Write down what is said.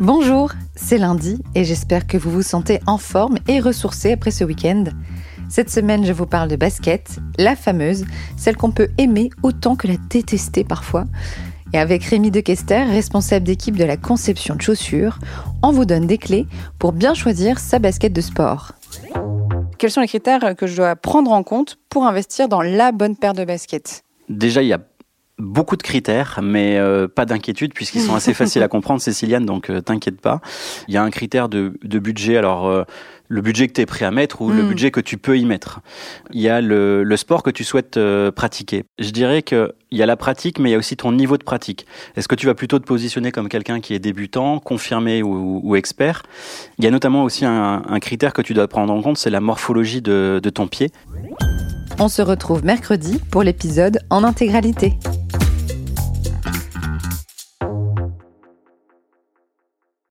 Bonjour, c'est lundi et j'espère que vous vous sentez en forme et ressourcé après ce week-end. Cette semaine, je vous parle de basket, la fameuse, celle qu'on peut aimer autant que la détester parfois. Et avec Rémi Dequester, responsable d'équipe de la conception de chaussures, on vous donne des clés pour bien choisir sa basket de sport. Quels sont les critères que je dois prendre en compte pour investir dans la bonne paire de baskets Déjà, il y a beaucoup de critères, mais euh, pas d'inquiétude puisqu'ils sont assez faciles à comprendre, Céciliane, donc euh, t'inquiète pas. Il y a un critère de, de budget, alors euh, le budget que tu es prêt à mettre ou le Mm. budget que tu peux y mettre. Il y a le, le sport que tu souhaites euh, pratiquer. Je dirais que il y a la pratique, mais il y a aussi ton niveau de pratique. Est-ce que tu vas plutôt te positionner comme quelqu'un qui est débutant, confirmé ou, ou expert? Il y a notamment aussi un, un critère que tu dois prendre en compte, c'est la morphologie de, de ton pied. On se retrouve mercredi pour l'épisode en intégralité.